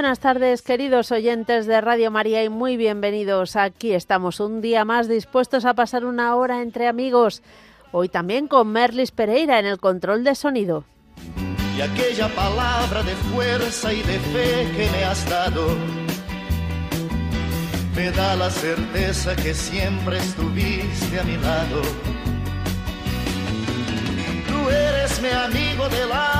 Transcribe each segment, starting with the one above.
Buenas tardes, queridos oyentes de Radio María, y muy bienvenidos. Aquí estamos un día más dispuestos a pasar una hora entre amigos. Hoy también con Merlis Pereira en el control de sonido. Y aquella palabra de fuerza y de fe que me has dado me da la certeza que siempre estuviste a mi lado. Tú eres mi amigo del alma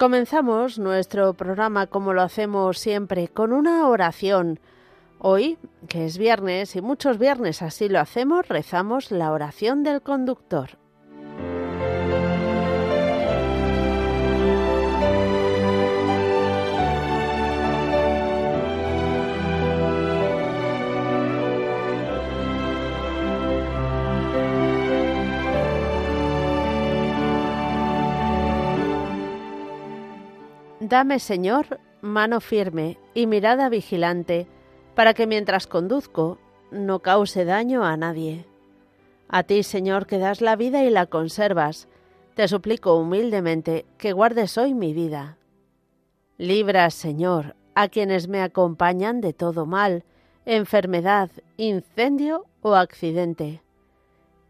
Comenzamos nuestro programa como lo hacemos siempre con una oración. Hoy, que es viernes y muchos viernes así lo hacemos, rezamos la oración del conductor. Dame, Señor, mano firme y mirada vigilante, para que mientras conduzco no cause daño a nadie. A ti, Señor, que das la vida y la conservas, te suplico humildemente que guardes hoy mi vida. Libra, Señor, a quienes me acompañan de todo mal, enfermedad, incendio o accidente.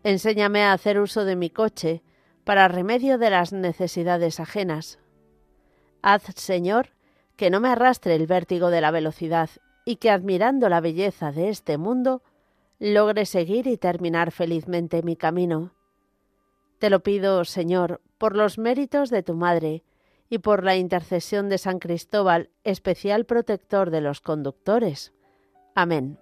Enséñame a hacer uso de mi coche para remedio de las necesidades ajenas. Haz, Señor, que no me arrastre el vértigo de la velocidad y que admirando la belleza de este mundo, logre seguir y terminar felizmente mi camino. Te lo pido, Señor, por los méritos de tu Madre y por la intercesión de San Cristóbal, especial protector de los conductores. Amén.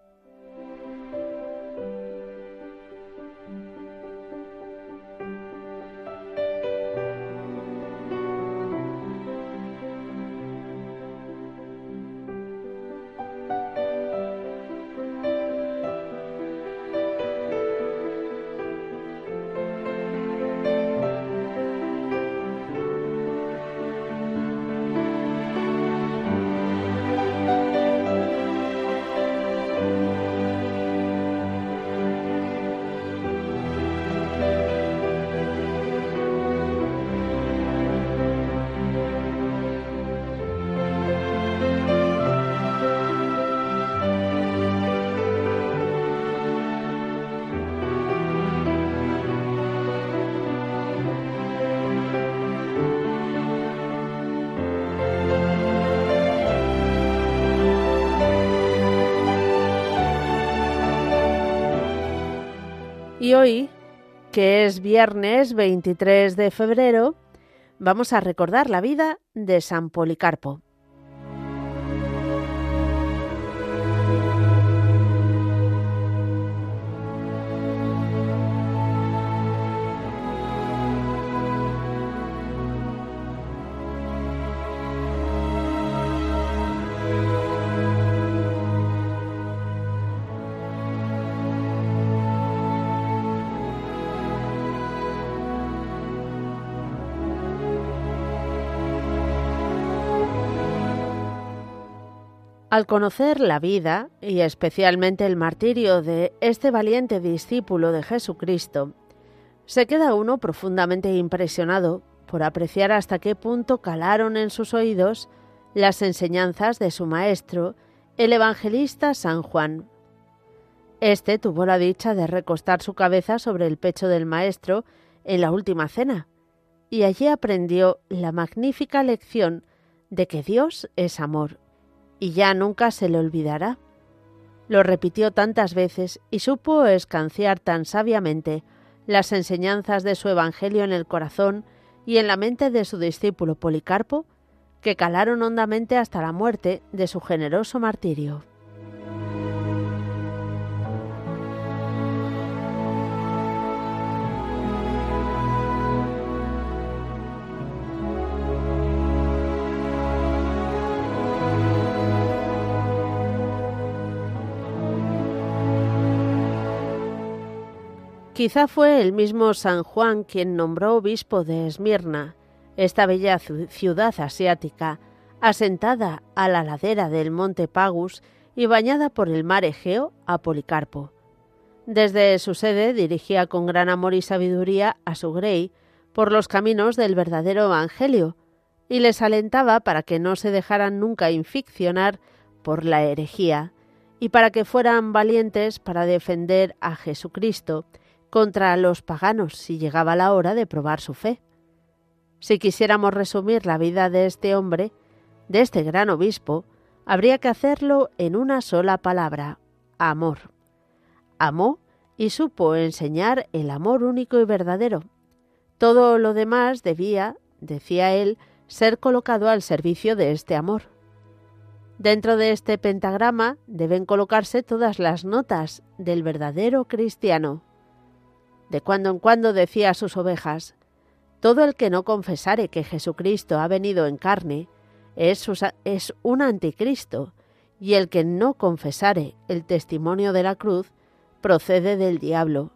Y hoy, que es viernes 23 de febrero, vamos a recordar la vida de San Policarpo. Al conocer la vida y especialmente el martirio de este valiente discípulo de Jesucristo, se queda uno profundamente impresionado por apreciar hasta qué punto calaron en sus oídos las enseñanzas de su maestro, el evangelista San Juan. Este tuvo la dicha de recostar su cabeza sobre el pecho del maestro en la última cena, y allí aprendió la magnífica lección de que Dios es amor y ya nunca se le olvidará. Lo repitió tantas veces y supo escanciar tan sabiamente las enseñanzas de su Evangelio en el corazón y en la mente de su discípulo Policarpo, que calaron hondamente hasta la muerte de su generoso martirio. Quizá fue el mismo San Juan quien nombró obispo de Esmirna, esta bella ciudad asiática, asentada a la ladera del monte Pagus y bañada por el mar Egeo a Policarpo. Desde su sede dirigía con gran amor y sabiduría a su grey por los caminos del verdadero Evangelio y les alentaba para que no se dejaran nunca inficcionar por la herejía y para que fueran valientes para defender a Jesucristo contra los paganos si llegaba la hora de probar su fe. Si quisiéramos resumir la vida de este hombre, de este gran obispo, habría que hacerlo en una sola palabra, amor. Amó y supo enseñar el amor único y verdadero. Todo lo demás debía, decía él, ser colocado al servicio de este amor. Dentro de este pentagrama deben colocarse todas las notas del verdadero cristiano. De cuando en cuando decía a sus ovejas, Todo el que no confesare que Jesucristo ha venido en carne es, un anticristo, y el que no confesare el testimonio de la cruz procede del diablo,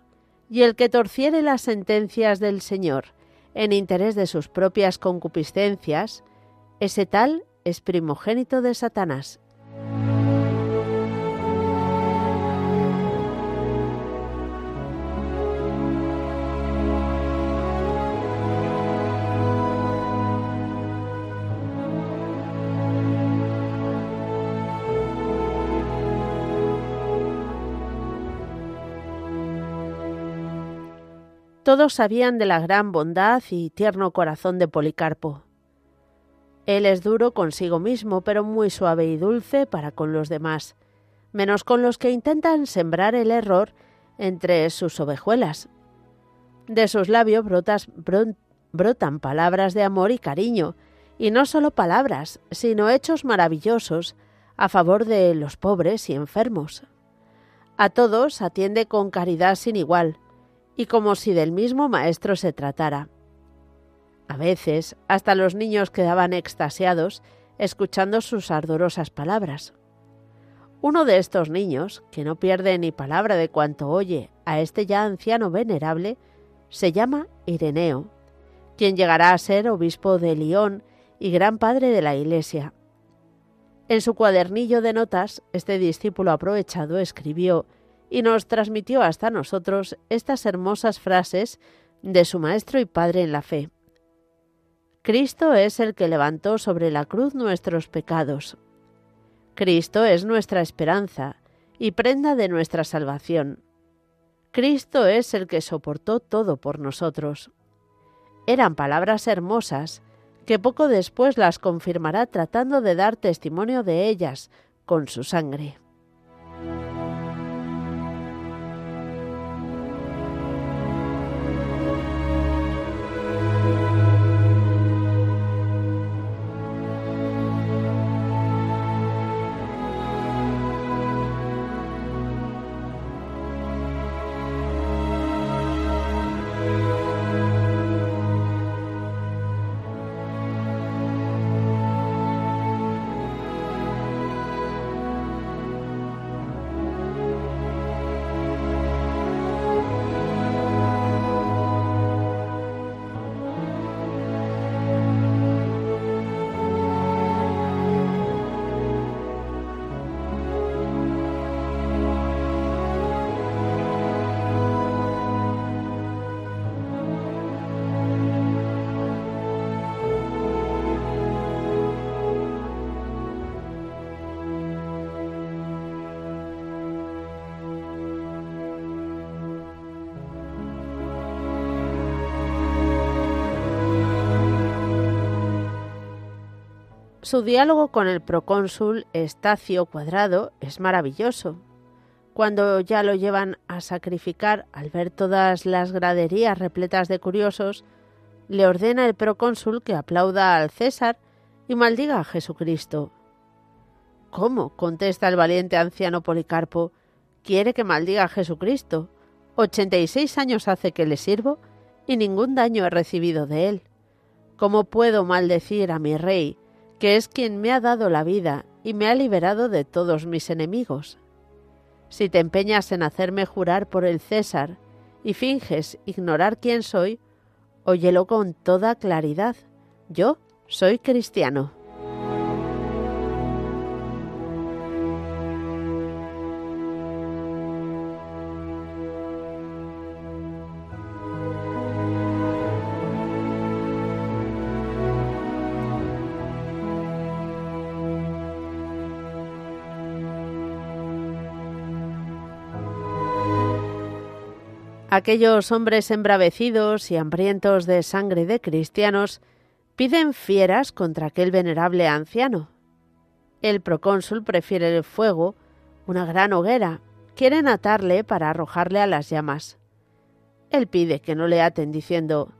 y el que torciere las sentencias del Señor en interés de sus propias concupiscencias, ese tal es primogénito de Satanás. Todos sabían de la gran bondad y tierno corazón de Policarpo. Él es duro consigo mismo, pero muy suave y dulce para con los demás, menos con los que intentan sembrar el error entre sus ovejuelas. De sus labios brotan palabras de amor y cariño, y no solo palabras, sino hechos maravillosos a favor de los pobres y enfermos. A todos atiende con caridad sin igual, y como si del mismo maestro se tratara. A veces hasta los niños quedaban extasiados escuchando sus ardorosas palabras. Uno de estos niños, que no pierde ni palabra de cuanto oye a este ya anciano venerable, se llama Ireneo, quien llegará a ser obispo de Lyon y gran padre de la Iglesia. En su cuadernillo de notas, este discípulo aprovechado escribió y nos transmitió hasta nosotros estas hermosas frases de su Maestro y Padre en la fe. Cristo es el que levantó sobre la cruz nuestros pecados. Cristo es nuestra esperanza y prenda de nuestra salvación. Cristo es el que soportó todo por nosotros. Eran palabras hermosas que poco después las confirmará tratando de dar testimonio de ellas con su sangre. Su diálogo con el procónsul Estacio Cuadrado es maravilloso. Cuando ya lo llevan a sacrificar, al ver todas las graderías repletas de curiosos, le ordena el procónsul que aplauda al César y maldiga a Jesucristo. ¿Cómo? contesta el valiente anciano Policarpo. Quiere que maldiga a Jesucristo. Ochenta y seis años hace que le sirvo y ningún daño he recibido de él. ¿Cómo puedo maldecir a mi rey, que es quien me ha dado la vida y me ha liberado de todos mis enemigos. Si te empeñas en hacerme jurar por el César y finges ignorar quién soy, óyelo con toda claridad. Yo soy cristiano. Aquellos hombres embravecidos y hambrientos de sangre de cristianos piden fieras contra aquel venerable anciano. El procónsul prefiere el fuego, una gran hoguera. Quieren atarle para arrojarle a las llamas. Él pide que no le aten diciendo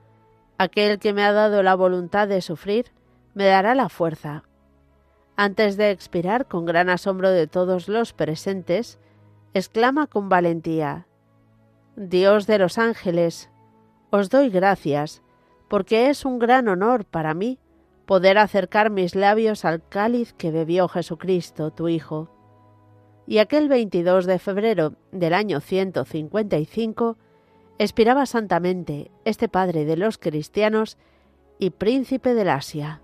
Aquel que me ha dado la voluntad de sufrir, me dará la fuerza. Antes de expirar, con gran asombro de todos los presentes, exclama con valentía Dios de los ángeles, os doy gracias, porque es un gran honor para mí poder acercar mis labios al cáliz que bebió Jesucristo, tu Hijo. Y aquel 22 de febrero del año 155 expiraba santamente este Padre de los cristianos y príncipe del Asia.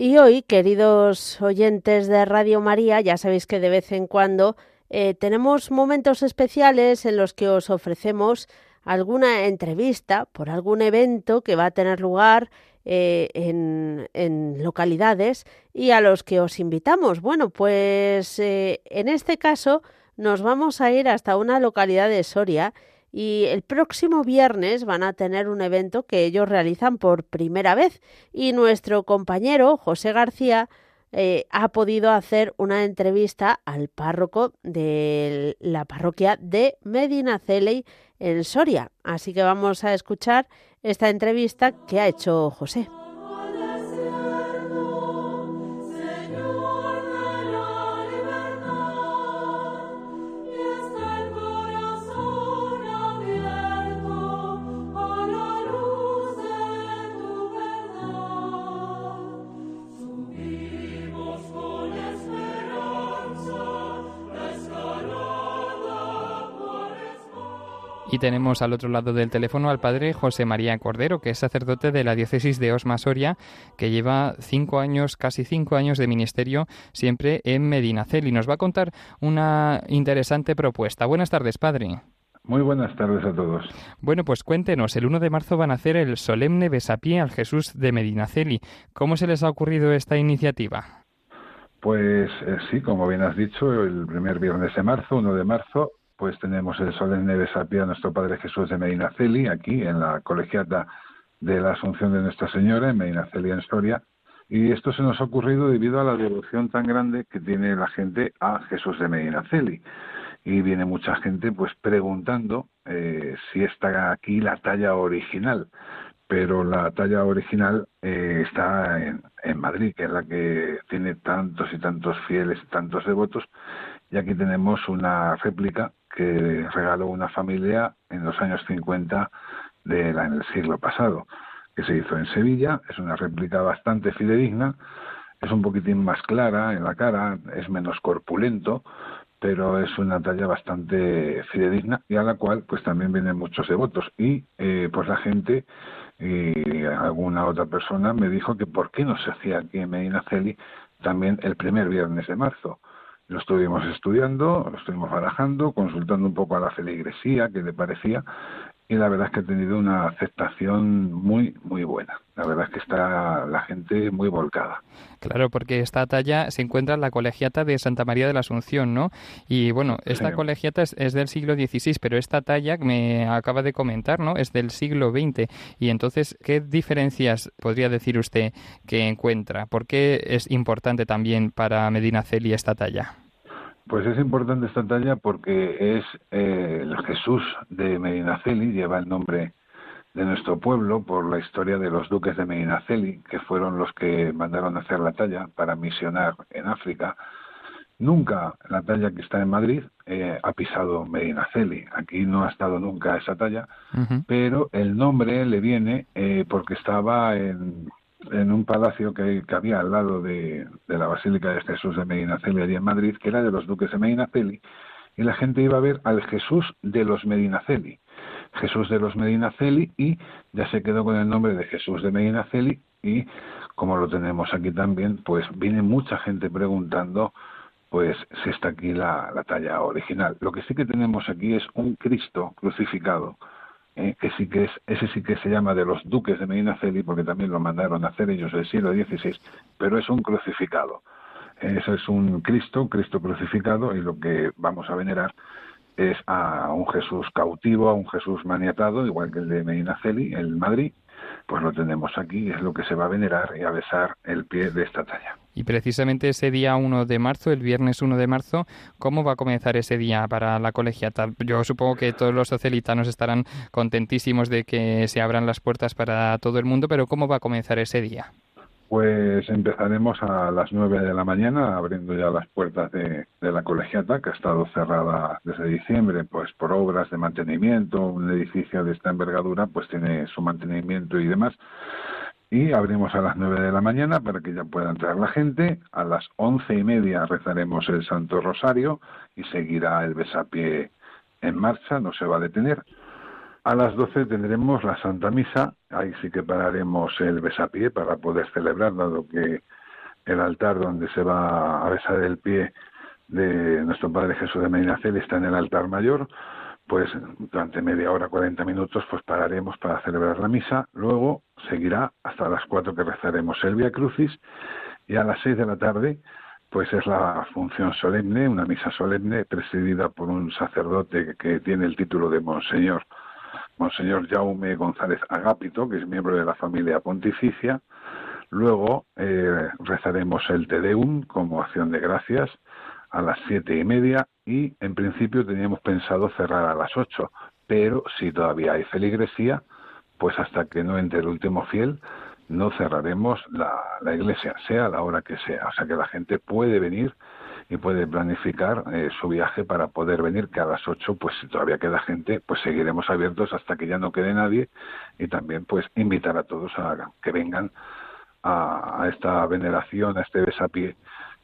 Y hoy, queridos oyentes de Radio María, ya sabéis que de vez en cuando eh, tenemos momentos especiales en los que os ofrecemos alguna entrevista por algún evento que va a tener lugar eh, en, localidades y a los que os invitamos. Bueno, pues eh, en este caso nos vamos a ir hasta una localidad de Soria y el próximo viernes van a tener un evento que ellos realizan por primera vez y nuestro compañero José García eh, ha podido hacer una entrevista al párroco de la parroquia de Medina Celey en Soria. Así que vamos a escuchar esta entrevista que ha hecho José. Y tenemos al otro lado del teléfono al padre José María Cordero, que es sacerdote de la diócesis de Osma Soria, que lleva cinco años, casi cinco años de ministerio siempre en Medinacel y nos va a contar una interesante propuesta. Buenas tardes, padre. Muy buenas tardes a todos. Bueno, pues cuéntenos, el 1 de marzo van a hacer el solemne besapié al Jesús de Medinaceli. ¿Cómo se les ha ocurrido esta iniciativa? Pues eh, sí, como bien has dicho, el primer viernes de marzo, 1 de marzo, pues tenemos el solemne besapié a nuestro Padre Jesús de Medinaceli, aquí en la colegiata de la Asunción de Nuestra Señora, en Medinaceli, en Soria. Y esto se nos ha ocurrido debido a la devoción tan grande que tiene la gente a Jesús de Medinaceli. Y viene mucha gente pues preguntando eh, si está aquí la talla original. Pero la talla original eh, está en, en, Madrid, que es la que tiene tantos y tantos fieles, tantos devotos, y aquí tenemos una réplica que regaló una familia en los años 50 de la, en el siglo pasado, que se hizo en Sevilla, es una réplica bastante fidedigna, es un poquitín más clara en la cara, es menos corpulento, pero es una talla bastante fidedigna y a la cual pues también vienen muchos devotos y eh, pues la gente y alguna otra persona me dijo que por qué no se hacía aquí en Medina Celi también el primer viernes de marzo. Lo estuvimos estudiando, lo estuvimos barajando, consultando un poco a la feligresía, que le parecía, y la verdad es que ha tenido una aceptación muy, muy buena. La verdad es que está la gente muy volcada. Claro, porque esta talla se encuentra en la colegiata de Santa María de la Asunción, ¿no? Y bueno, esta colegiata es, del siglo XVI, pero esta talla que me acaba de comentar, ¿no? Es del siglo XX. Y entonces, ¿qué diferencias podría decir usted que encuentra? ¿Por qué es importante también para Medina Celi esta talla? Pues es importante esta talla porque es eh, el Jesús de Medinaceli, lleva el nombre de nuestro pueblo por la historia de los duques de Medinaceli, que fueron los que mandaron a hacer la talla para misionar en África. Nunca la talla que está en Madrid eh, ha pisado Medinaceli. Aquí no ha estado nunca esa talla, pero el nombre le viene eh, porque estaba en, en un palacio que, había al lado de, la Basílica de Jesús de Medinaceli, allí en Madrid, que era de los duques de Medinaceli, y la gente iba a ver al Jesús de los Medinaceli. Jesús de los Medinaceli y ya se quedó con el nombre de Jesús de Medinaceli y como lo tenemos aquí también, pues viene mucha gente preguntando pues si está aquí la talla original. Lo que sí que tenemos aquí es un Cristo crucificado eh, que sí que es, ese sí que se llama de los duques de Medina Celi, porque también lo mandaron a hacer ellos el siglo XVI, pero es un crucificado. Eso es un Cristo, Cristo crucificado, y lo que vamos a venerar es a un Jesús cautivo, a un Jesús maniatado, igual que el de Medina Celi, el Madrid, pues lo tenemos aquí, es lo que se va a venerar y a besar el pie de esta talla. Y precisamente ese día 1 de marzo, el viernes 1 de marzo, ¿cómo va a comenzar ese día para la colegiata? Yo supongo que todos los socialitanos estarán contentísimos de que se abran las puertas para todo el mundo, pero ¿cómo va a comenzar ese día? Pues empezaremos a las 9 de la mañana abriendo ya las puertas de, la colegiata que ha estado cerrada desde diciembre pues por obras de mantenimiento, un edificio de esta envergadura pues tiene su mantenimiento y demás y abrimos a las 9 de la mañana para que ya pueda entrar la gente. A las once y media rezaremos el Santo Rosario y seguirá el besapié en marcha, no se va a detener. A las 12 tendremos la Santa Misa, ahí sí que pararemos el besapié para poder celebrar, dado que el altar donde se va a besar el pie de nuestro Padre Jesús de Medinacel está en el altar mayor, pues durante media hora, 40 minutos, pues pararemos para celebrar la misa, luego seguirá hasta las 4 que rezaremos el Via Crucis. Y a las 6 de la tarde pues es la función solemne, una misa solemne presidida por un sacerdote que tiene el título de Monseñor Monseñor Jaume González Agapito, que es miembro de la familia pontificia. Luego eh, rezaremos el Te Deum como acción de gracias a las siete y media y en principio teníamos pensado cerrar a las ocho, pero si todavía hay feligresía, pues hasta que no entre el último fiel, no cerraremos la, la iglesia, sea la hora que sea. O sea que la gente puede venir y puede planificar eh, su viaje para poder venir, que a las 8, pues si todavía queda gente, pues seguiremos abiertos hasta que ya no quede nadie y también pues invitar a todos a que vengan a, a esta veneración, a este besapié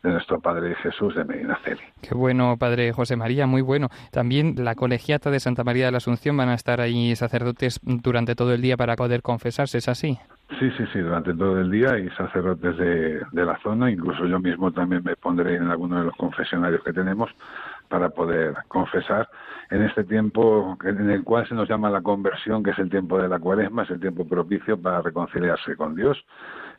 de nuestro Padre Jesús de Medinaceli. Qué bueno, Padre José María, muy bueno. También la colegiata de Santa María de la Asunción van a estar ahí sacerdotes durante todo el día para poder confesarse, ¿es así? Sí, sí, sí, durante todo el día y sacerdotes de, la zona, incluso yo mismo también me pondré en alguno de los confesionarios que tenemos para poder confesar en este tiempo en el cual se nos llama la conversión, que es el tiempo de la cuaresma, es el tiempo propicio para reconciliarse con Dios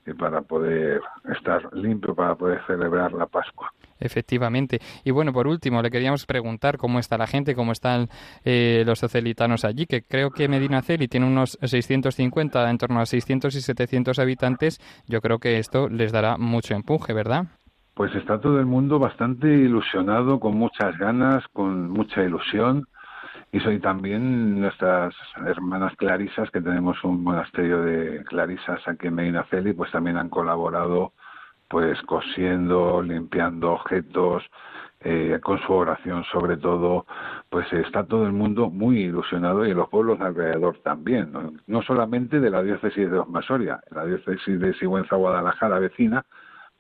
y para poder estar limpio, para poder celebrar la Pascua. Efectivamente. Y bueno, por último, le queríamos preguntar cómo está la gente, cómo están eh, los socelitanos allí, que creo que Medina Celi tiene unos 650, en torno a 600 y 700 habitantes. Yo creo que esto les dará mucho empuje, ¿verdad? Pues está todo el mundo bastante ilusionado, con muchas ganas, con mucha ilusión. Y soy también nuestras hermanas clarisas, que tenemos un monasterio de clarisas aquí en Medina Celi, pues también han colaborado pues cosiendo, limpiando objetos, eh, con su oración sobre todo, pues está todo el mundo muy ilusionado y los pueblos alrededor también, no, solamente de la diócesis de Osmasoria, la diócesis de Sigüenza Guadalajara vecina,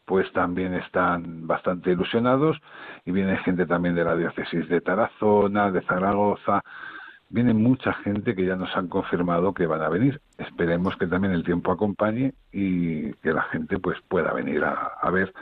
pues también están bastante ilusionados y viene gente también de la diócesis de Tarazona, de Zaragoza, viene mucha gente que ya nos han confirmado que van a venir. Esperemos que también el tiempo acompañe y que la gente pues pueda venir a, a ver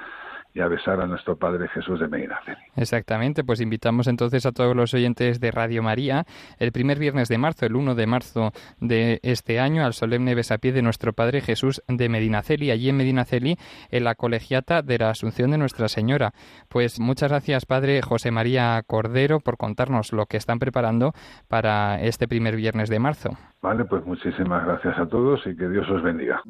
y a besar a nuestro Padre Jesús de Medina Exactamente, pues invitamos entonces a todos los oyentes de Radio María el primer viernes de marzo, el 1 de marzo de este año, al solemne besapié de nuestro Padre Jesús de Medinaceli, allí en Medinaceli, en la colegiata de la Asunción de Nuestra Señora. Pues muchas gracias, Padre José María Cordero, por contarnos lo que están preparando para este primer viernes de marzo. Vale, pues muchísimas gracias a todos y que Dios os bendiga.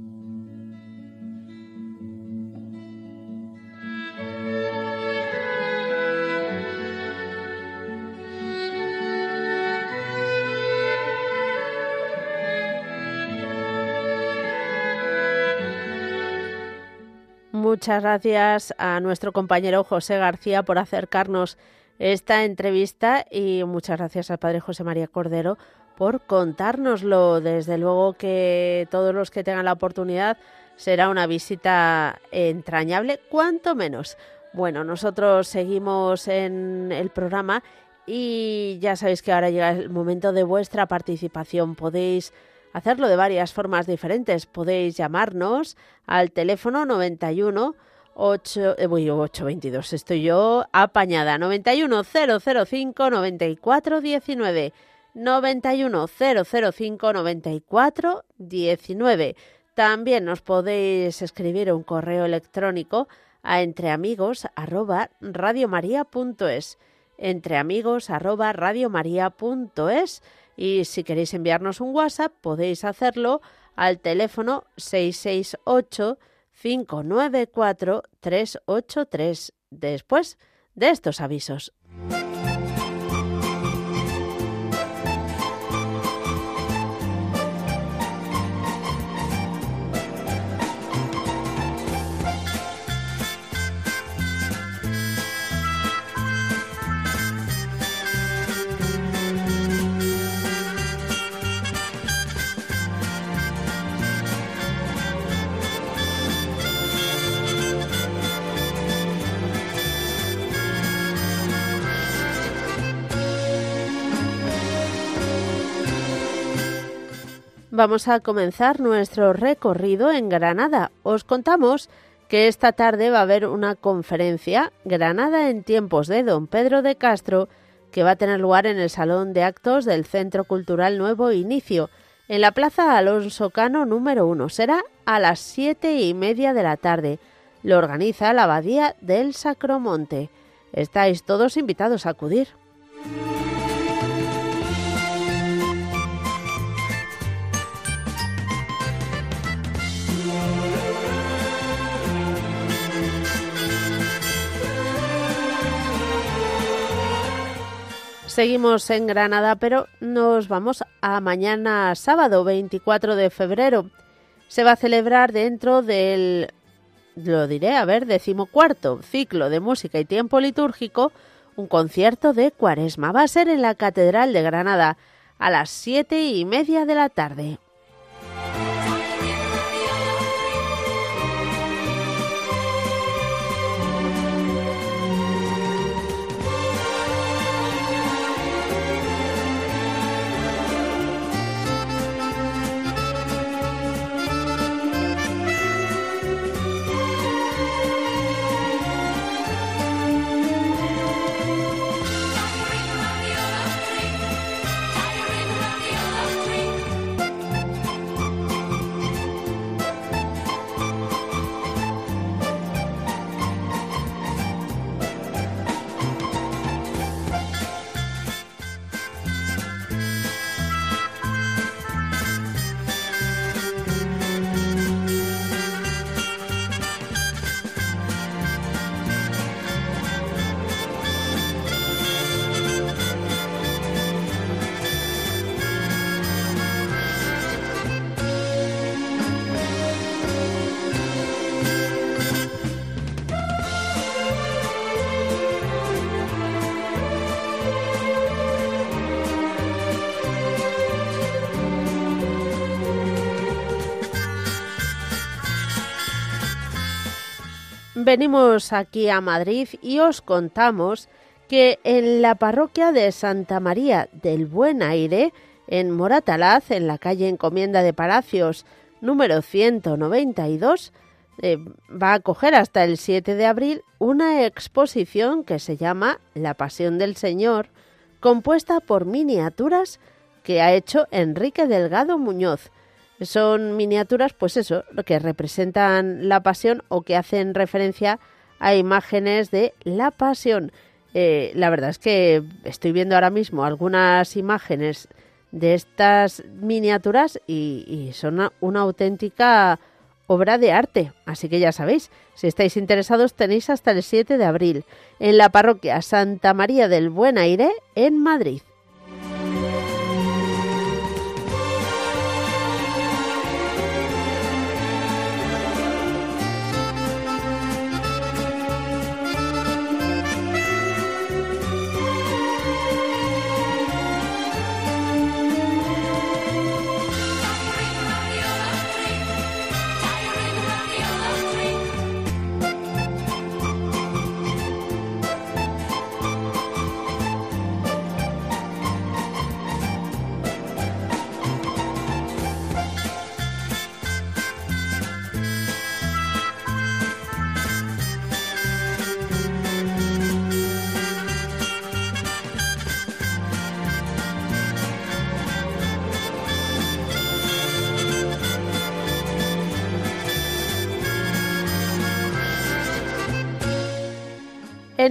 Muchas gracias a nuestro compañero José García por acercarnos esta entrevista y muchas gracias al padre José María Cordero por contárnoslo. Desde luego que todos los que tengan la oportunidad será una visita entrañable, cuanto menos. Bueno, nosotros seguimos en el programa y ya sabéis que ahora llega el momento de vuestra participación. Podéis hacerlo de varias formas diferentes. Podéis llamarnos al teléfono 91 8, eh, 822, estoy yo apañada, 91 005 94 19. 91 005 94 19. También nos podéis escribir un correo electrónico a entreamigos arroba arroba y si queréis enviarnos un WhatsApp podéis hacerlo al teléfono 668 594 383 después de estos avisos. Vamos a comenzar nuestro recorrido en Granada. Os contamos que esta tarde va a haber una conferencia Granada en tiempos de Don Pedro de Castro que va a tener lugar en el Salón de Actos del Centro Cultural Nuevo Inicio, en la Plaza Alonso Cano número 1. Será a las siete y media de la tarde. Lo organiza la Abadía del Sacromonte. Estáis todos invitados a acudir. Seguimos en Granada, pero nos vamos a mañana sábado 24 de febrero. Se va a celebrar dentro del, lo diré, a ver, decimocuarto ciclo de música y tiempo litúrgico, un concierto de cuaresma. Va a ser en la Catedral de Granada a las siete y media de la tarde. Venimos aquí a Madrid y os contamos que en la parroquia de Santa María del Buen Aire, en Moratalaz, en la calle Encomienda de Palacios número 192, eh, va a acoger hasta el 7 de abril una exposición que se llama La Pasión del Señor, compuesta por miniaturas que ha hecho Enrique Delgado Muñoz. Son miniaturas, pues eso, que representan la pasión o que hacen referencia a imágenes de la pasión. Eh, la verdad es que estoy viendo ahora mismo algunas imágenes de estas miniaturas y, son una, auténtica obra de arte. Así que ya sabéis, si estáis interesados tenéis hasta el 7 de abril en la parroquia Santa María del Buen Aire en Madrid.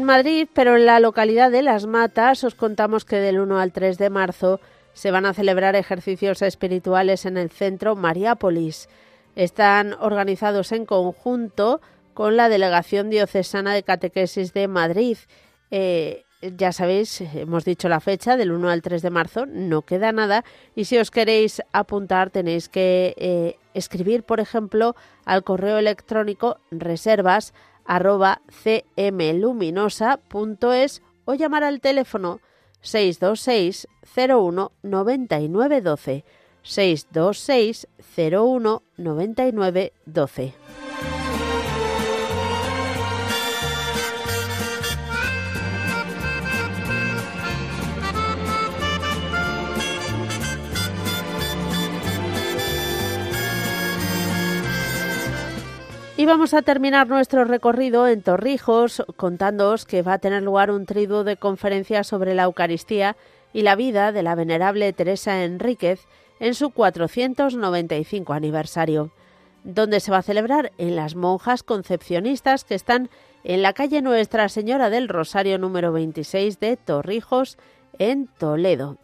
En Madrid, pero en la localidad de Las Matas, os contamos que del 1 al 3 de marzo se van a celebrar ejercicios espirituales en el centro Mariápolis. Están organizados en conjunto con la Delegación Diocesana de Catequesis de Madrid. Eh, ya sabéis, hemos dicho la fecha, del 1 al 3 de marzo, no queda nada. Y si os queréis apuntar, tenéis que eh, escribir, por ejemplo, al correo electrónico reservas arroba cmluminosa.es o llamar al teléfono 626 01 99 12 626 01 99 12. Y vamos a terminar nuestro recorrido en Torrijos contándoos que va a tener lugar un triduo de conferencias sobre la Eucaristía y la vida de la venerable Teresa Enríquez en su 495 aniversario, donde se va a celebrar en las monjas concepcionistas que están en la calle Nuestra Señora del Rosario número 26 de Torrijos, en Toledo.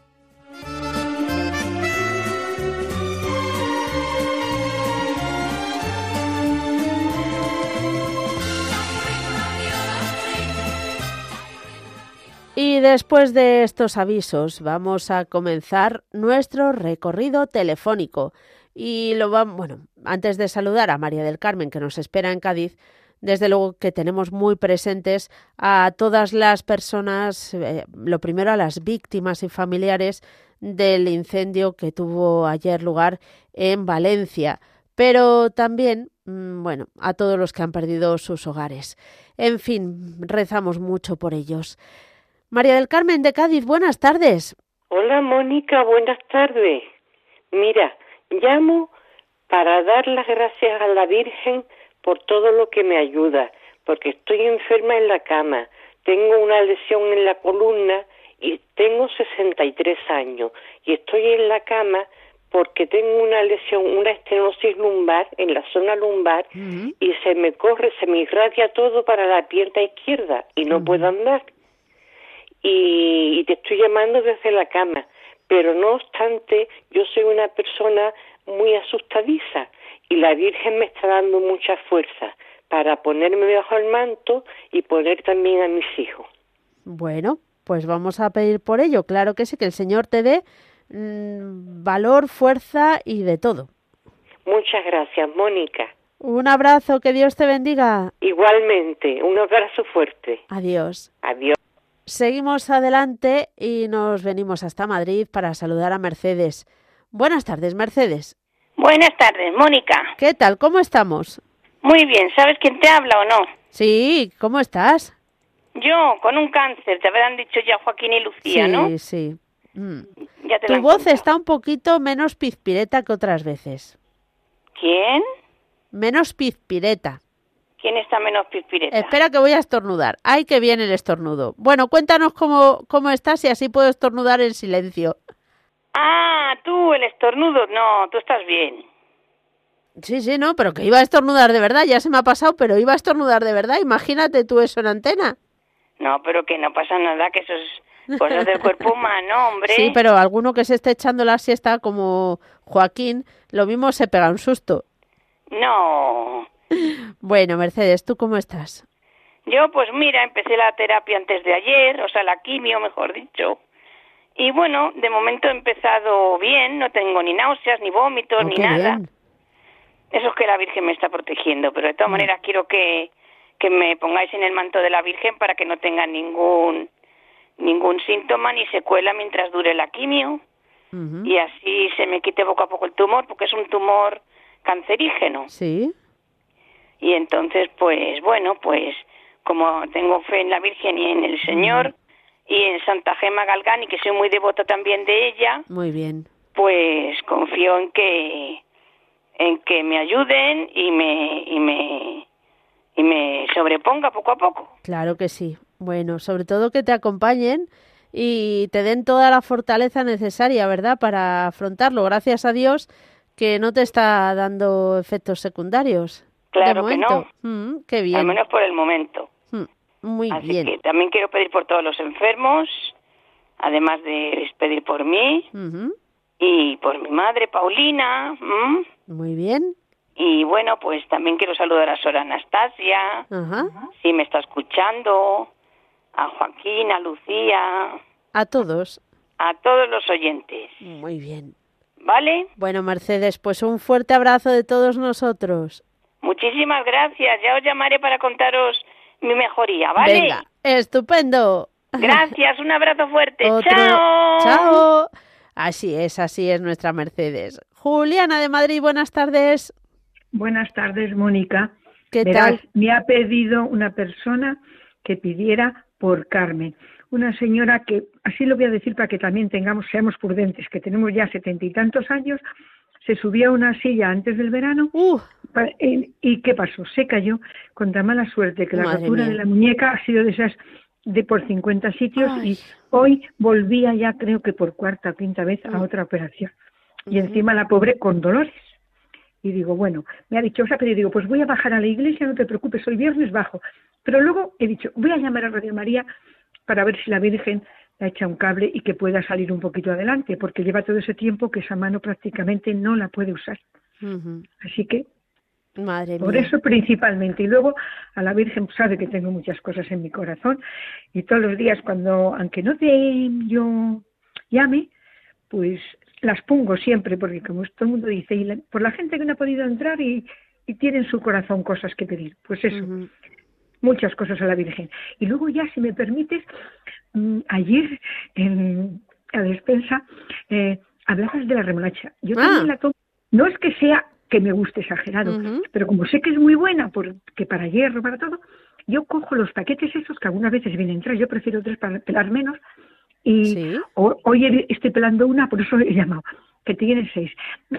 Y después de estos avisos vamos a comenzar nuestro recorrido telefónico. Y lo vamos, bueno, antes de saludar a María del Carmen que nos espera en Cádiz, desde luego que tenemos muy presentes a todas las personas, eh, lo primero a las víctimas y familiares del incendio que tuvo ayer lugar en Valencia, pero también, mm, bueno, a todos los que han perdido sus hogares. En fin, rezamos mucho por ellos. María del Carmen de Cádiz, buenas tardes. Hola Mónica, buenas tardes. Mira, llamo para dar las gracias a la Virgen por todo lo que me ayuda, porque estoy enferma en la cama, tengo una lesión en la columna y tengo 63 años y estoy en la cama porque tengo una lesión, una estenosis lumbar en la zona lumbar y se me corre, se me irradia todo para la pierna izquierda y no puedo andar y, te estoy llamando desde la cama, pero no obstante, yo soy una persona muy asustadiza y la Virgen me está dando mucha fuerza para ponerme bajo el manto y poner también a mis hijos. Bueno, pues vamos a pedir por ello. Claro que sí, que el Señor te dé mm, valor, fuerza y de todo. Muchas gracias, Mónica. Un abrazo, que Dios te bendiga. Igualmente, un abrazo fuerte. Adiós. Adiós. Seguimos adelante y nos venimos hasta Madrid para saludar a Mercedes. Buenas tardes, Mercedes. Buenas tardes, Mónica. ¿Qué tal? ¿Cómo estamos? Muy bien. ¿Sabes quién te habla o no? Sí, ¿cómo estás? Yo, con un cáncer, te habrán dicho ya Joaquín y Lucía, sí, ¿no? Sí, sí. Mm. Ya te Tu voz contado. está un poquito menos pizpireta que otras veces. ¿Quién? Menos pizpireta. ¿Quién está menos pispireta? Espera que voy a estornudar. ¡Ay, que viene el estornudo! Bueno, cuéntanos cómo, cómo estás y así puedo estornudar en silencio. Ah, tú, el estornudo. No, tú estás bien. Sí, sí, no, pero que iba a estornudar de verdad. Ya se me ha pasado, pero iba a estornudar de verdad. Imagínate tú eso en antena. No, pero que no pasa nada, que eso es cosas del cuerpo humano, hombre. Sí, pero alguno que se esté echando la siesta como Joaquín, lo mismo se pega un susto. No. Bueno, Mercedes, ¿tú cómo estás? Yo, pues mira, empecé la terapia antes de ayer, o sea, la quimio, mejor dicho. Y bueno, de momento he empezado bien, no tengo ni náuseas, ni vómitos, Oh, ni nada. bien. Eso es que la Virgen me está protegiendo, pero de todas maneras quiero que, que me pongáis en el manto de la Virgen para que no tenga ningún ningún síntoma ni secuela mientras dure la quimio y así se me quite poco a poco el tumor, porque es un tumor cancerígeno. Sí. Y entonces, pues bueno, pues como tengo fe en la Virgen y en el Señor y en Santa Gema Galgán y que soy muy devota también de ella, Muy bien. pues confío en que en que me ayuden y me y me y me sobreponga poco a poco. Claro que sí. Bueno, sobre todo que te acompañen y te den toda la fortaleza necesaria, ¿verdad? Para afrontarlo. Gracias a Dios que no te está dando efectos secundarios. Claro que momento. Mm, qué bien. Al menos por el momento. Mm, muy Así bien. que también quiero pedir por todos los enfermos, además de pedir por mí y por mi madre Paulina. ¿m? Muy bien. Y bueno, pues también quiero saludar a Sor Anastasia, Ajá. si me está escuchando, a Joaquín, a Lucía, A todos. a todos los oyentes. Muy bien. ¿Vale? Bueno, Mercedes, pues un fuerte abrazo de todos nosotros. Muchísimas gracias. Ya os llamaré para contaros mi mejoría, ¿vale? Venga, estupendo. Gracias, un abrazo fuerte. Otro. Chao. Chao. Así es, así es nuestra Mercedes. Juliana de Madrid, buenas tardes. Buenas tardes, Mónica. ¿Qué Verás, tal? me ha pedido una persona que pidiera por Carmen. Una señora que, así lo voy a decir para que también tengamos, seamos prudentes, que tenemos ya setenta y tantos años, se subió a una silla antes del verano Uh, y, ¿qué pasó? Se cayó con tan mala suerte que la rotura mía. de la muñeca ha sido de esas de por 50 sitios Ay. y hoy volvía ya creo que por cuarta o quinta vez a Mm. otra operación. Y encima la pobre con dolores. Y digo, bueno, me ha dicho, os ha pedido, digo, pues voy a bajar a la iglesia, no te preocupes, hoy viernes bajo. Pero luego he dicho, voy a llamar a Radio María para ver si la Virgen echa un cable y que pueda salir un poquito adelante, porque lleva todo ese tiempo que esa mano prácticamente no la puede usar. Así que Madre por mía. eso principalmente. Y luego a la Virgen sabe que tengo muchas cosas en mi corazón y todos los días cuando, aunque no te yo llame, pues las pongo siempre porque como todo el mundo dice, y la- por la gente que no ha podido entrar y, y tiene en su corazón cosas que pedir. Pues eso, muchas cosas a la Virgen. Y luego ya, si me permites, ayer en la despensa eh, hablabas de la remolacha. Yo Ah. también la tomo. No es que sea que me guste exagerado, Ujú. pero como sé que es muy buena, porque para hierro, para todo, yo cojo los paquetes esos que algunas veces vienen tres, yo prefiero tres para pelar menos, y Sí. hoy estoy pelando una, por eso he llamado, que tiene seis.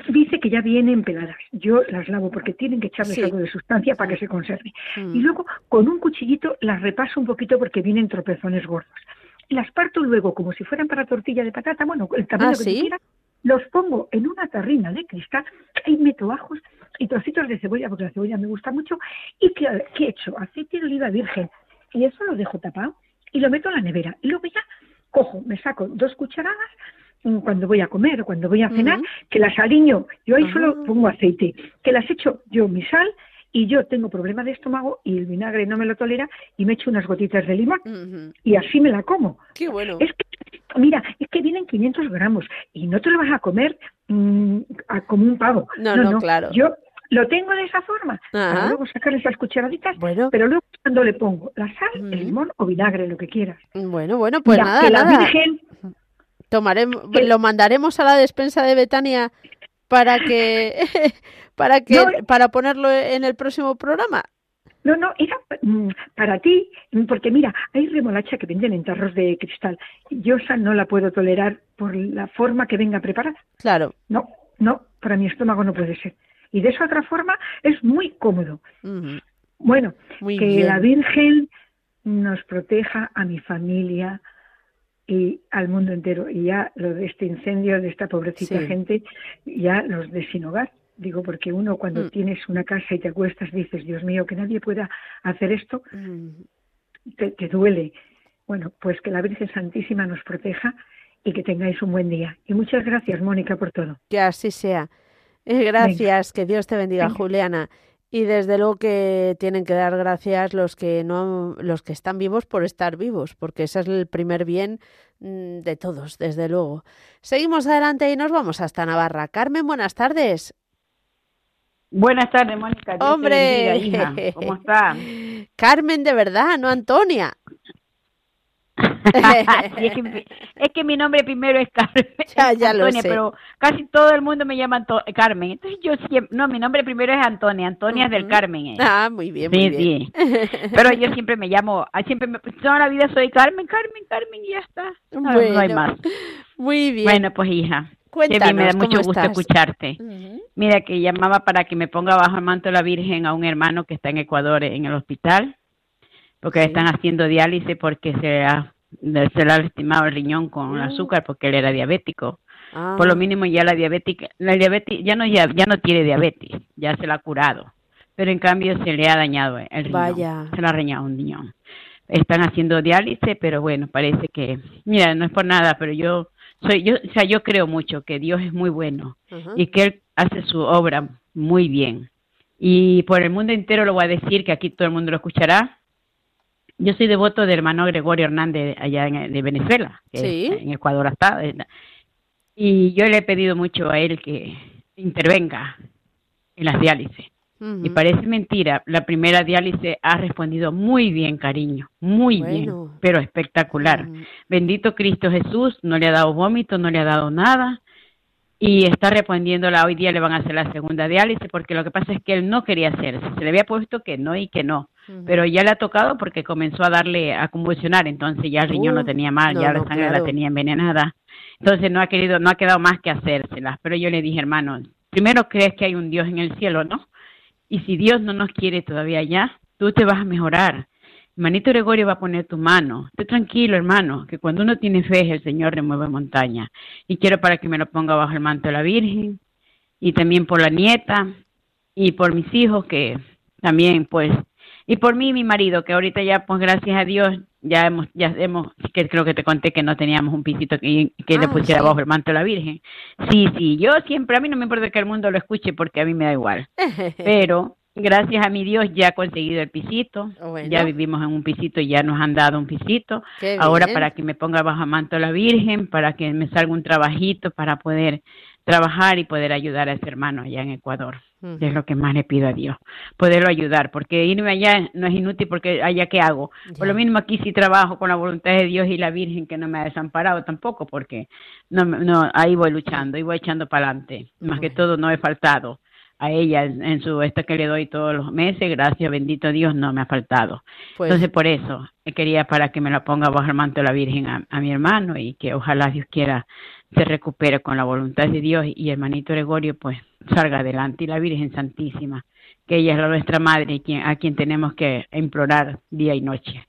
Dice que ya vienen peladas. Yo las lavo porque tienen que echarles Sí. algo de sustancia para que se conserve. Mm. Y luego con un cuchillito las repaso un poquito porque vienen tropezones gordos. Las parto luego como si fueran para tortilla de patata, bueno, el tamaño Ah, que ¿sí? tú quieras, los pongo en una tarrina de cristal, ahí meto ajos y trocitos de cebolla, porque la cebolla me gusta mucho, y ¿qué, qué he hecho? Aceite de oliva virgen, y eso lo dejo tapado y lo meto en la nevera. Y luego ya cojo, me saco dos cucharadas cuando voy a comer o cuando voy a cenar, que las aliño, yo ahí solo Ah. pongo aceite, que las echo yo mi sal y yo tengo problema de estómago y el vinagre no me lo tolera y me echo unas gotitas de limón y así me la como. Qué bueno. Es que, mira, es que vienen 500 gramos y no te lo vas a comer mm, a- como un pavo. No, no, claro. Yo lo tengo de esa forma, para luego sacar esas cucharaditas, Bueno. pero luego cuando le pongo la sal, el limón o vinagre, lo que quieras. Bueno, bueno, pues Mira, nada, que la. Virgen Tomaremos, lo mandaremos a la despensa de Betania para que para que No. para ponerlo en el próximo programa. No, no, era mm, para ti, porque mira, hay remolacha que venden en tarros de cristal. Yo esa no la puedo tolerar por la forma que venga preparada. Claro. No, no, para mi estómago no puede ser. Y de esa otra forma es muy cómodo. Bueno, que la Virgen nos proteja a mi familia y al mundo entero. Y ya lo de este incendio, de esta pobrecita gente, ya los de sin hogar. Digo, porque uno cuando mm. tienes una casa y te acuestas dices, Dios mío, que nadie pueda hacer esto, mm. te, te duele. Bueno, pues que la Virgen Santísima nos proteja y que tengáis un buen día. Y muchas gracias, Mónica, por todo. Que así sea. Eh, gracias, que Dios te bendiga, Juliana. Y desde luego que tienen que dar gracias los que no, los que están vivos por estar vivos, porque ese es el primer bien mm, de todos, desde luego. Seguimos adelante y nos vamos hasta Navarra. Carmen, buenas tardes. Buenas tardes, Mónica. Hombre, ¿cómo está? Carmen de verdad, no Antonia. es, que, mi nombre primero es Carmen. Ya, lo sé. Pero casi todo el mundo me llama Carmen. Entonces yo siempre, no, mi nombre primero es Antonia. Antonia es del Carmen. Eh. Ah, muy bien, muy bien. Pero yo siempre me llamo, ah, siempre me, toda la vida soy Carmen, Carmen, Carmen y ya está. No, hay más. Muy bien. Bueno, pues hija. Cuéntanos, me da mucho gusto escucharte. Mira, que llamaba para que me ponga bajo el manto de la Virgen a un hermano que está en Ecuador en el hospital porque están haciendo diálisis porque se, ha, se le ha lastimado el riñón con ah. azúcar porque él era diabético. Por lo ah. mínimo ya la diabética, la diabetes ya no ya, ya no tiene diabetes, ya se la ha curado, pero en cambio se le ha dañado el riñón, se le ha dañado un riñón. Están haciendo diálisis, pero bueno, parece que, mira, no es por nada, pero yo soy yo, o sea, yo creo mucho que Dios es muy bueno y que él hace su obra muy bien. Y por el mundo entero lo voy a decir que aquí todo el mundo lo escuchará yo soy devoto del hermano Gregorio Hernández allá en, de Venezuela, que en Ecuador hasta. Y yo le he pedido mucho a él que intervenga en las diálisis. Y parece mentira, la primera diálisis ha respondido muy bien, cariño, muy bien, pero espectacular. Bendito Cristo Jesús, no le ha dado vómito, no le ha dado nada y está respondiéndola hoy día le van a hacer la segunda diálisis porque lo que pasa es que él no quería hacerse, se le había puesto que no y que no, pero ya le ha tocado porque comenzó a darle a convulsionar, entonces ya el riñón no tenía mal, ya la sangre la tenía envenenada, entonces no ha querido, no ha quedado más que hacérselas, pero yo le dije hermano, primero crees que hay un Dios en el cielo, ¿no? Y si Dios no nos quiere todavía ya, tú te vas a mejorar, Manito Gregorio va a poner tu mano. Esté tranquilo, hermano, que cuando uno tiene fe, el Señor remueve montaña. Y quiero para que me lo ponga bajo el manto de la Virgen, y también por la nieta, y por mis hijos, que también, pues, y por mí y mi marido, que ahorita ya, pues, gracias a Dios, ya hemos, ya hemos, que creo que te conté que no teníamos un pisito que, que le ah, pusiera bajo el manto de la Virgen. Sí, sí, yo siempre, a mí no me importa que el mundo lo escuche porque a mí me da igual. Pero Gracias a mi Dios ya he conseguido el pisito. Ya vivimos en un pisito y ya nos han dado un pisito. Ahora para que me ponga bajo manto la Virgen, para que me salga un trabajito para poder trabajar y poder ayudar a ese hermano allá en Ecuador. Es lo que más le pido a Dios, poderlo ayudar, porque irme allá no es inútil porque allá qué hago. Por lo mismo aquí sí trabajo con la voluntad de Dios y la Virgen que no me ha desamparado tampoco, porque no, no ahí voy luchando y voy echando para adelante. Más que todo no he faltado a ella en su esta que le doy todos los meses, gracias, bendito Dios, no me ha faltado. Pues Entonces, por eso quería para que me la ponga bajo el manto de la Virgen a, mi hermano y que ojalá Dios quiera se recupere con la voluntad de Dios y hermanito Gregorio pues salga adelante y la Virgen Santísima, que ella es la nuestra madre y quien, a quien tenemos que implorar día y noche.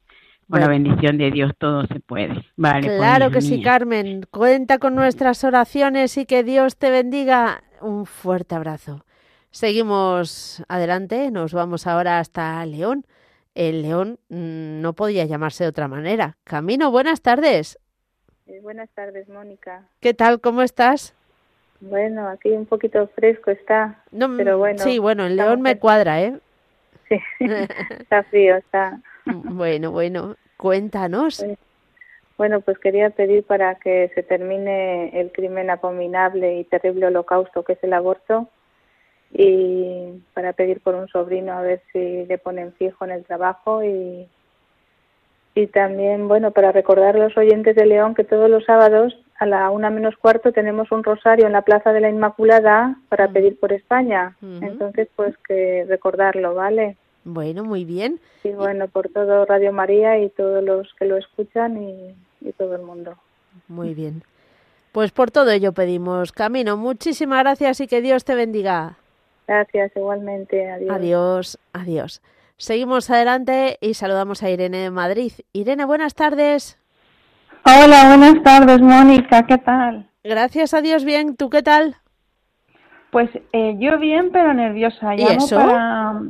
Con la bendición de Dios todo se puede. Vale, pues, claro que sí, Carmen. Cuenta con nuestras oraciones y que Dios te bendiga. Un fuerte abrazo. Seguimos adelante, nos vamos ahora hasta León. El León mm, no podía llamarse de otra manera. Camino, buenas tardes. buenas tardes, Mónica. ¿Qué tal? ¿Cómo estás? Bueno, aquí un poquito fresco está, pero bueno. Sí, bueno, el León me cuadra, ¿eh? Sí, está frío, está. Bueno, bueno, cuéntanos. Pues, bueno, pues quería pedir para que se termine el crimen abominable y terrible holocausto que es el aborto y para pedir por un sobrino a ver si le ponen fijo en el trabajo y y también bueno para recordar a los oyentes de León que todos los sábados a la una menos cuarto tenemos un rosario en la Plaza de la Inmaculada para pedir por España entonces pues que recordarlo vale Bueno, muy bien. Y bueno, por todo Radio María y todos los que lo escuchan y, y todo el mundo. Muy bien. Pues por todo ello pedimos camino. Muchísimas gracias y que Dios te bendiga. Gracias, igualmente. Adiós. Adiós, adiós. Seguimos adelante y saludamos a Irene de Madrid. Irene, buenas tardes. Hola, buenas tardes, Mónica. ¿Qué tal? Gracias a Dios, bien. ¿Tú qué tal? Pues eh, yo bien, pero nerviosa. ¿Y Llamo eso? Para,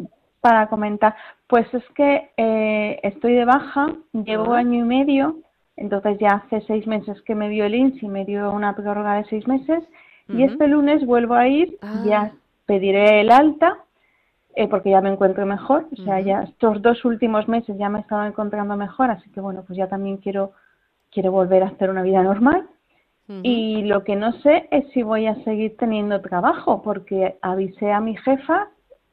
para comentar. Pues es que eh, estoy de baja, llevo Ah. año y medio, entonces ya hace seis meses que me dio el INSS y me dio una prórroga de seis meses. Y este lunes vuelvo a ir, Ah. ya pediré el alta, eh, porque ya me encuentro mejor. O sea, ya estos dos últimos meses ya me he estado encontrando mejor, así que bueno, pues ya también quiero, quiero volver a hacer una vida normal. Y lo que no sé es si voy a seguir teniendo trabajo, porque avisé a mi jefa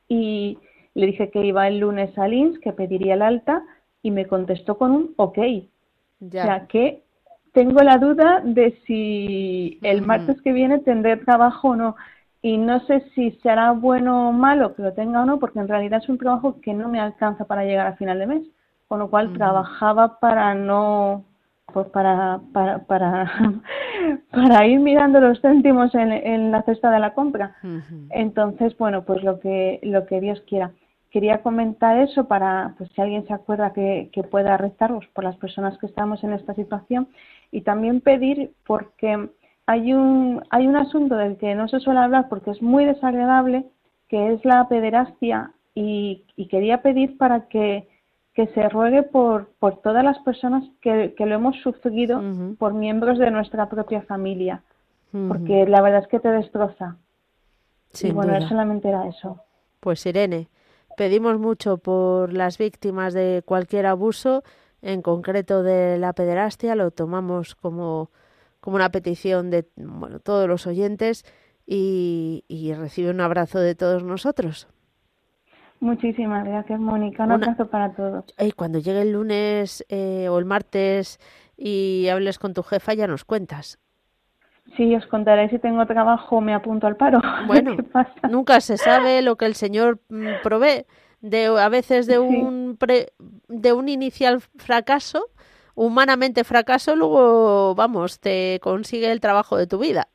y le dije que iba el lunes al INS, que pediría el alta, y me contestó con un ok. Ya. O sea que tengo la duda de si el martes que viene tendré trabajo o no. Y no sé si será bueno o malo que lo tenga o no, porque en realidad es un trabajo que no me alcanza para llegar a final de mes. Con lo cual Ujú. trabajaba para no, pues para, para, para, para ir mirando los céntimos en, en la cesta de la compra. Entonces, bueno, pues lo que, lo que Dios quiera. Quería comentar eso para, pues si alguien se acuerda que, que pueda rezarlos por las personas que estamos en esta situación y también pedir porque hay un, hay un asunto del que no se suele hablar porque es muy desagradable, que es la pederastia y, y quería pedir para que, que se ruegue por, por todas las personas que, que lo hemos sufrido por miembros de nuestra propia familia, porque la verdad es que te destroza. Sin y bueno, duda. solamente era eso. Pues Irene, pedimos mucho por las víctimas de cualquier abuso, en concreto de la pederastia, lo tomamos como, como una petición de bueno, todos los oyentes y, y recibe un abrazo de todos nosotros. Muchísimas gracias, Mónica. Un Una- abrazo para todos. Y cuando llegue el lunes eh, o el martes y hables con tu jefa, ya nos cuentas. Sí, os contaré si tengo trabajo, me apunto al paro. Bueno. Nunca se sabe lo que el Señor mm, provee. De, a veces de Sí. un, pre- de un inicial fracaso, humanamente fracaso, luego, vamos, te consigue el trabajo de tu vida.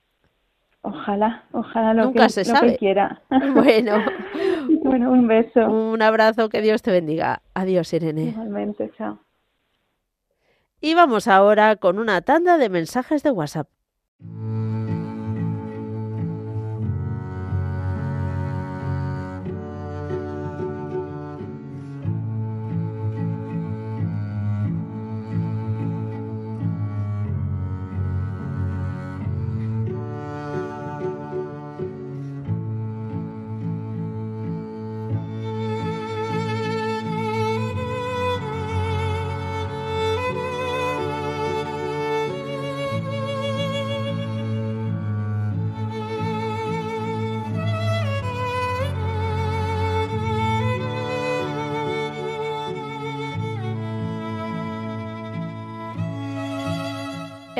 Ojalá, ojalá lo, Nunca que, se lo sabe. que quiera. Bueno, bueno, un beso. un abrazo, que Dios te bendiga. Adiós, Irene. Igualmente, chao. Y vamos ahora con una tanda de mensajes de WhatsApp.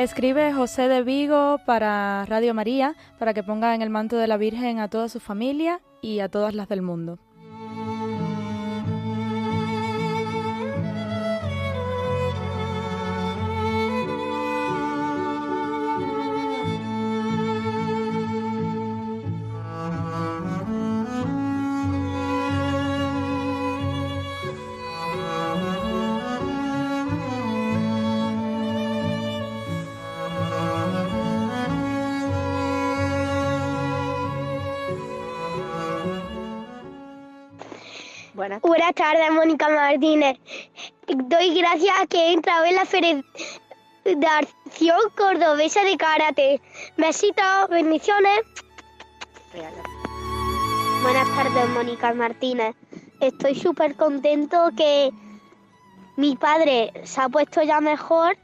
Escribe José de Vigo para Radio María para que ponga en el manto de la Virgen a toda su familia y a todas las del mundo. Buenas. Tardes, Mónica Martínez. Doy gracias a que he entrado en la Federación Cordobesa de Karate. Besitos, bendiciones. Buenas tardes, Mónica Martínez. Estoy súper contento que mi padre se ha puesto ya mejor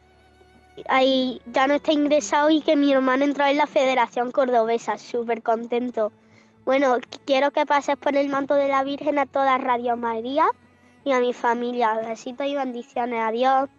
y ya no está ingresado y que mi hermano entró en la Federación Cordobesa. Súper contento. Bueno, quiero que pases por el manto de la Virgen a toda Radio María y a mi familia. Besitos y bendiciones. Adiós.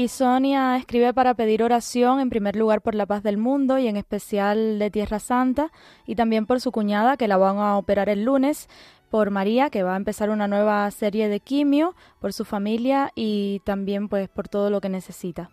Y Sonia escribe para pedir oración en primer lugar por la paz del mundo y en especial de Tierra Santa y también por su cuñada que la van a operar el lunes, por María que va a empezar una nueva serie de quimio, por su familia y también pues por todo lo que necesita.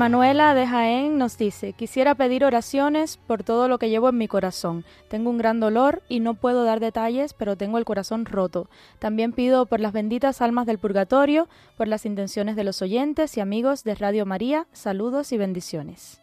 Manuela de Jaén nos dice, quisiera pedir oraciones por todo lo que llevo en mi corazón. Tengo un gran dolor y no puedo dar detalles, pero tengo el corazón roto. También pido por las benditas almas del purgatorio, por las intenciones de los oyentes y amigos de Radio María. Saludos y bendiciones.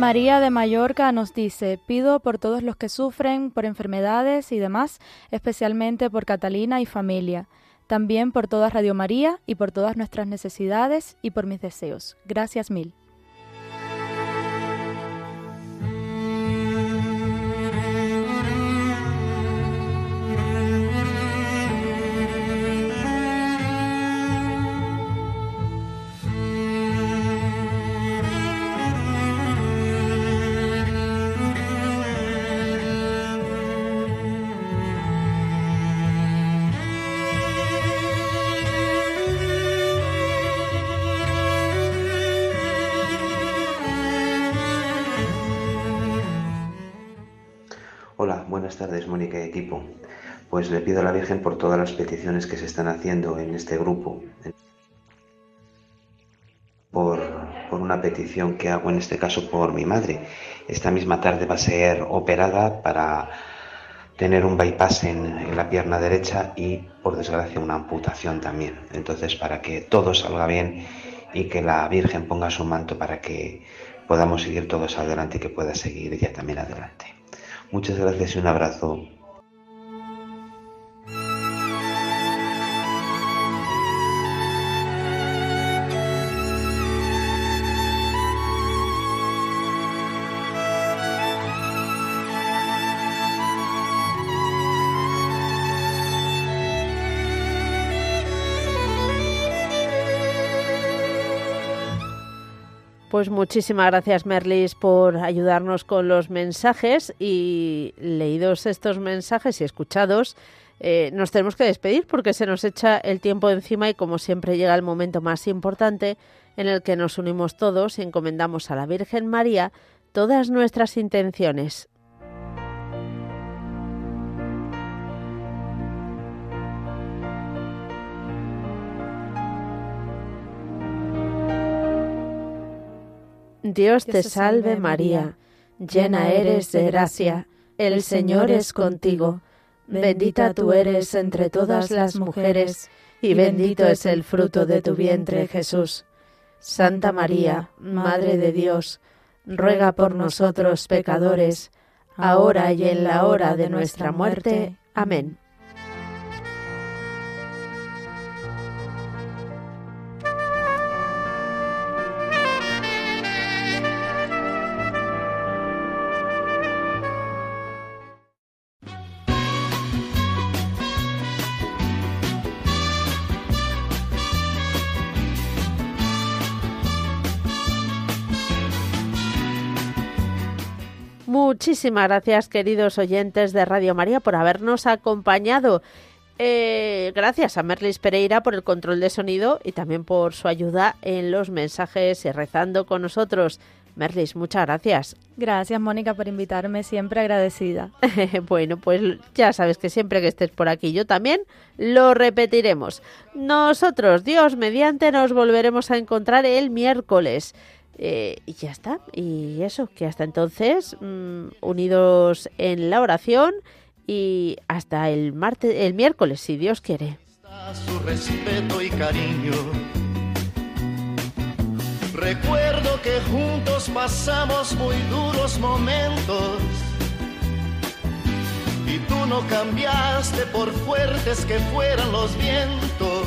María de Mallorca nos dice, pido por todos los que sufren por enfermedades y demás, especialmente por Catalina y familia, también por toda Radio María y por todas nuestras necesidades y por mis deseos. Gracias mil. Pues le pido a la Virgen por todas las peticiones que se están haciendo en este grupo. Por, por, una petición que hago en este caso por mi madre. Esta misma tarde va a ser operada para tener un bypass en, en, la pierna derecha y por desgracia una amputación también. Entonces para que todo salga bien y que la Virgen ponga su manto para que podamos seguir todos adelante y que pueda seguir ella también adelante. Muchas gracias y un abrazo. Pues muchísimas gracias Merlis por ayudarnos con los mensajes y leídos estos mensajes y escuchados, eh, nos tenemos que despedir porque se nos echa el tiempo encima y como siempre llega el momento más importante en el que nos unimos todos y encomendamos a la Virgen María todas nuestras intenciones. Dios te salve María, llena eres de gracia, el Señor es contigo, bendita tú eres entre todas las mujeres, y bendito es el fruto de tu vientre Jesús. Santa María, Madre de Dios, ruega por nosotros pecadores, ahora y en la hora de nuestra muerte. Amén. Muchísimas gracias, queridos oyentes de Radio María, por habernos acompañado Eh, gracias a Merlis Pereira por el control de sonido y también por su ayuda en los mensajes y rezando con nosotros. Merlis, muchas gracias. Gracias, Mónica, por invitarme, siempre agradecida. bueno, pues ya sabes que siempre que estés por aquí yo también lo repetiremos. Nosotros, Dios mediante, nos volveremos a encontrar el miércoles. Eh, y ya está. Y eso, que hasta entonces, mm, unidos en la oración y hasta el martes, el miércoles, si Dios quiere. Su respeto y cariño. Recuerdo que juntos pasamos muy duros momentos. Y tú no cambiaste por fuertes que fueran los vientos